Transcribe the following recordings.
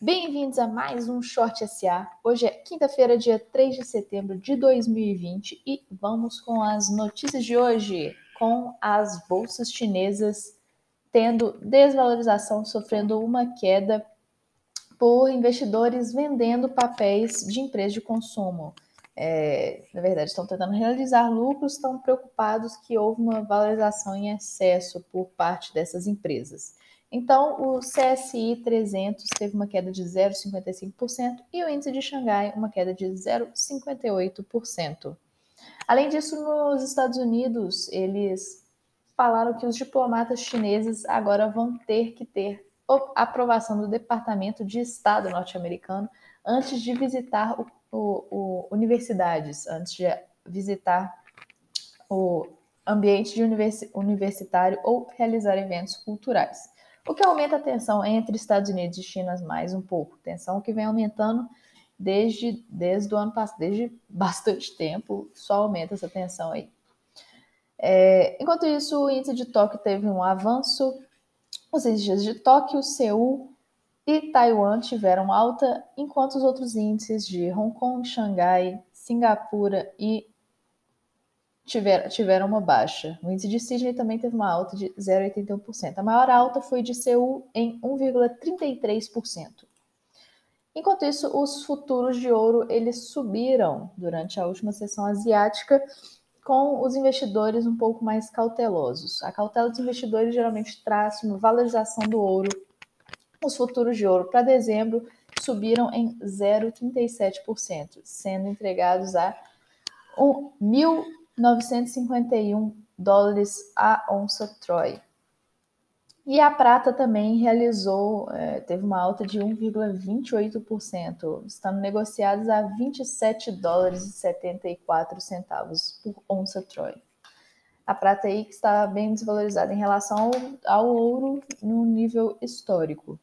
Bem-vindos a mais um Short SA. Hoje é quinta-feira, dia 3 de setembro de 2020 e vamos com as notícias de hoje, com as bolsas chinesas tendo desvalorização, sofrendo uma queda por investidores vendendo papéis de empresas de consumo. É, na verdade, estão tentando realizar lucros, estão preocupados que houve uma valorização em excesso por parte dessas empresas. Então, o CSI 300 teve uma queda de 0,55% e o índice de Xangai uma queda de 0,58%. Além disso, nos Estados Unidos, eles falaram que os diplomatas chineses agora vão ter que ter aprovação do Departamento de Estado norte-americano antes de visitar o, o, o, universidades, antes de visitar o ambiente universi universitário ou realizar eventos culturais o que aumenta a tensão entre Estados Unidos e China mais um pouco. Tensão que vem aumentando desde, desde o ano passado, desde bastante tempo, só aumenta essa tensão aí. É, enquanto isso, o índice de Tóquio teve um avanço. Os índices de Tóquio, Seul e Taiwan tiveram alta, enquanto os outros índices de Hong Kong, Xangai, Singapura e tiver, tiveram uma baixa. O índice de Sydney também teve uma alta de 0,81%. A maior alta foi de Seul em 1,33%. Enquanto isso, os futuros de ouro eles subiram durante a última sessão asiática, com os investidores um pouco mais cautelosos. A cautela dos investidores geralmente traz uma valorização do ouro. Os futuros de ouro para dezembro subiram em 0,37%, sendo entregados a 1.000 951 dólares a onça Troy. E a prata também realizou, é, teve uma alta de 1,28%, estando negociados a 27 dólares e 74 centavos por onça Troy. A prata aí que está bem desvalorizada em relação ao, ao ouro no nível histórico.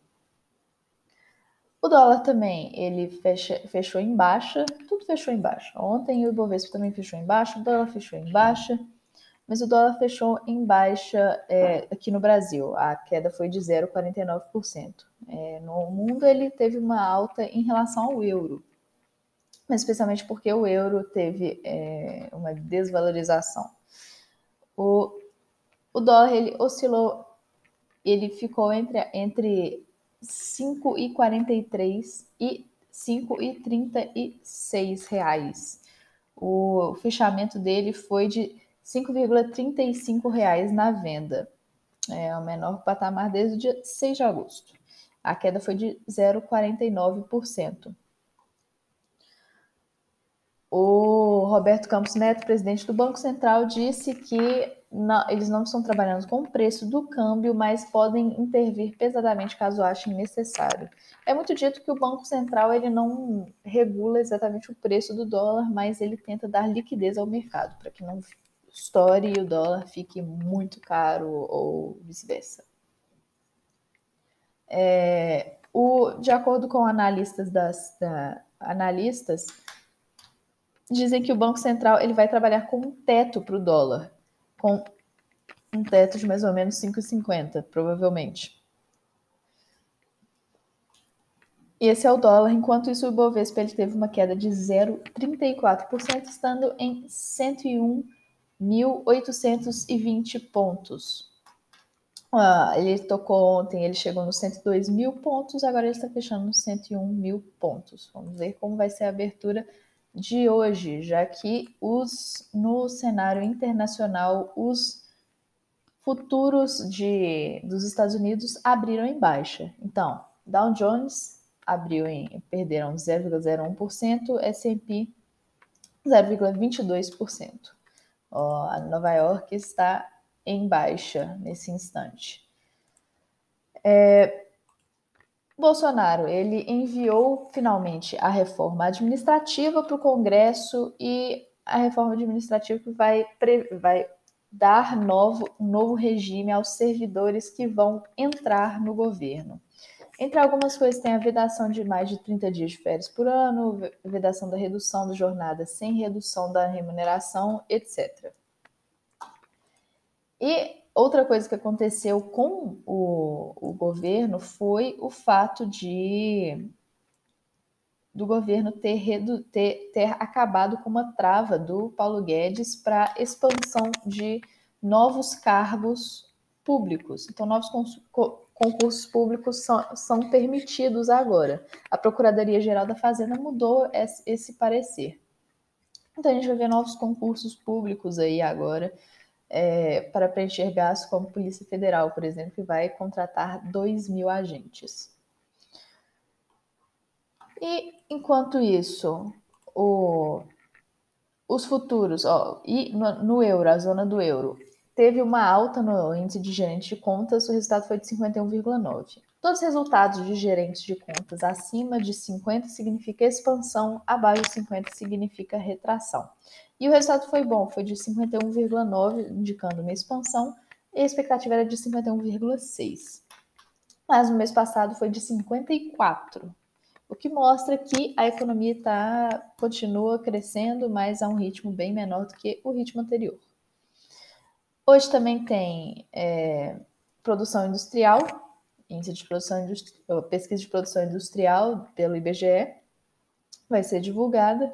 O dólar também, ele fecha, fechou em baixa, tudo fechou em baixa. Ontem o Ibovespa também fechou em baixa, o dólar fechou em baixa, mas o dólar fechou em baixa é, aqui no Brasil. A queda foi de 0,49%. É, no mundo ele teve uma alta em relação ao euro, mas especialmente porque o euro teve é, uma desvalorização. O, o dólar ele oscilou, ele ficou entre, entre 5,43 e 5,36 reais. O fechamento dele foi de 5,35 reais na venda. É o menor patamar desde o dia 6 de agosto. A queda foi de 0,49%. O Roberto Campos Neto, presidente do Banco Central, disse que não, eles não estão trabalhando com o preço do câmbio, mas podem intervir pesadamente caso achem necessário. É muito dito que o Banco Central ele não regula exatamente o preço do dólar, mas ele tenta dar liquidez ao mercado para que não estoure e o dólar fique muito caro ou vice-versa. É, de acordo com analistas das da, analistas, dizem que o Banco Central ele vai trabalhar com um teto para o dólar com um teto de mais ou menos 5,50, provavelmente. E esse é o dólar, enquanto isso o Ibovespa ele teve uma queda de 0,34%, estando em 101.820 pontos. Ah, ele tocou ontem, ele chegou nos 102 mil pontos, agora ele está fechando nos 101 mil pontos. Vamos ver como vai ser a abertura de hoje, já que os no cenário internacional os futuros de, dos Estados Unidos abriram em baixa. Então, Dow Jones abriu em perderam 0,01%, S&P 0,22%. A Nova York está em baixa nesse instante. É, Bolsonaro, ele enviou finalmente a reforma administrativa para o Congresso e a reforma administrativa que vai, vai dar novo, um novo regime aos servidores que vão entrar no governo. Entre algumas coisas tem a vedação de mais de 30 dias de férias por ano, vedação da redução da jornada sem redução da remuneração, etc. E outra coisa que aconteceu com o, o governo foi o fato de do governo ter, redu, ter, ter acabado com uma trava do Paulo Guedes para expansão de novos cargos públicos. Então, novos concursos públicos são, são permitidos agora. A Procuradoria-Geral da Fazenda mudou esse, esse, parecer. Então, a gente vai ver novos concursos públicos aí agora é, para preencher gastos como Polícia Federal, por exemplo, que vai contratar 2 mil agentes. E enquanto isso, o, os futuros, ó, e no, no, euro, a zona do euro, teve uma alta no índice de gerente de contas, o resultado foi de 51,9. Todos os resultados de gerentes de contas acima de 50 significa expansão, abaixo de 50 significa retração. E o resultado foi bom, foi de 51,9, indicando uma expansão, e a expectativa era de 51,6. Mas no mês passado foi de 54, o que mostra que a economia tá, continua crescendo, mas a um ritmo bem menor do que o ritmo anterior. Hoje também tem é, produção industrial, índice de produção pesquisa de produção industrial pelo IBGE, vai ser divulgada.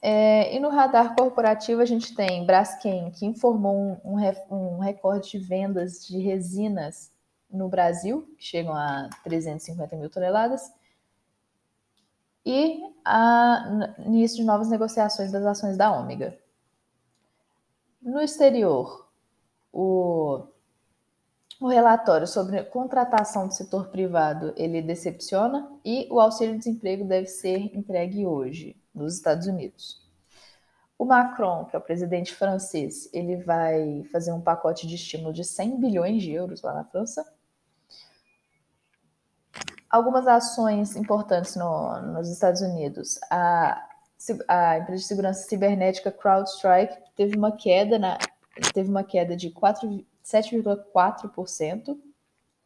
É, e no radar corporativo a gente tem Braskem, que informou um, um, um recorde de vendas de resinas no Brasil, que chegam a 350 mil toneladas, e a início de novas negociações das ações da Ômega. No exterior, o, o relatório sobre contratação do setor privado ele decepciona e o auxílio-desemprego deve ser entregue hoje nos Estados Unidos. O Macron, que é o presidente francês, ele vai fazer um pacote de estímulo de 100 bilhões de euros lá na França algumas ações importantes no, nos Estados Unidos. A, a empresa de segurança cibernética CrowdStrike teve uma queda na teve uma queda de 7,4%,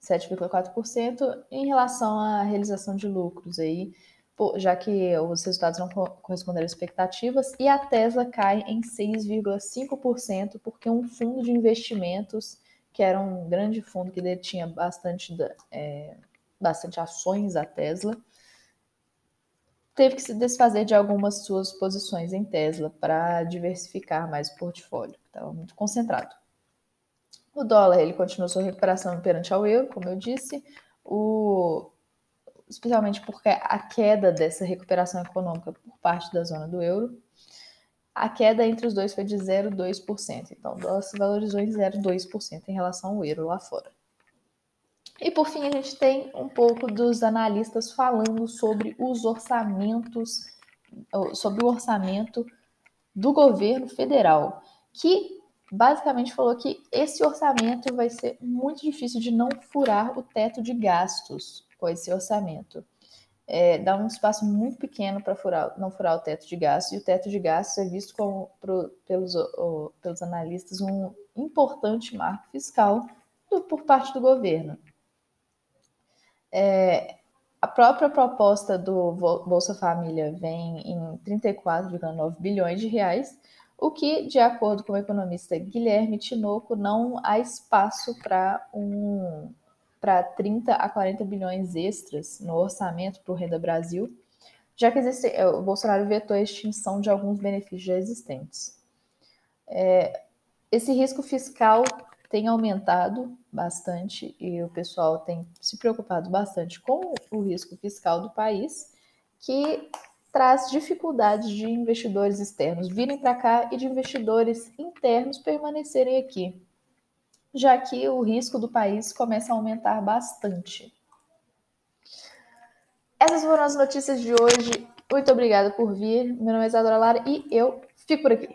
7,4% em relação à realização de lucros aí, já que os resultados não corresponderam às expectativas, e a Tesla cai em 6,5%, porque um fundo de investimentos, que era um grande fundo que detinha bastante é, bastante ações da Tesla, teve que se desfazer de algumas suas posições em Tesla para diversificar mais o portfólio, estava muito concentrado. O dólar ele continuou sua recuperação perante ao euro, como eu disse, o, especialmente porque a queda dessa recuperação econômica por parte da zona do euro, a queda entre os dois foi de 0,2%. Então, o dólar se valorizou em 0,2% em relação ao euro lá fora. E por fim, a gente tem um pouco dos analistas falando sobre os orçamentos, sobre o orçamento do governo federal, que basicamente falou que esse orçamento vai ser muito difícil de não furar o teto de gastos com esse orçamento. É, dá um espaço muito pequeno para não furar o teto de gastos, e o teto de gastos é visto como, pro, pelos, o, pelos analistas, um importante marco fiscal do, por parte do governo. É, a própria proposta do Bolsa Família vem em 34,9 bilhões de reais, o que, de acordo com o economista Guilherme Tinoco, não há espaço para um para 30 a 40 bilhões extras no orçamento para o Renda Brasil, já que existe, é, o Bolsonaro vetou a extinção de alguns benefícios já existentes. É, esse risco fiscal tem aumentado bastante e o pessoal tem se preocupado bastante com o risco fiscal do país, que traz dificuldades de investidores externos virem para cá e de investidores internos permanecerem aqui, já que o risco do país começa a aumentar bastante. Essas foram as notícias de hoje. Muito obrigada por vir. Meu nome é Isadora Lara e eu fico por aqui.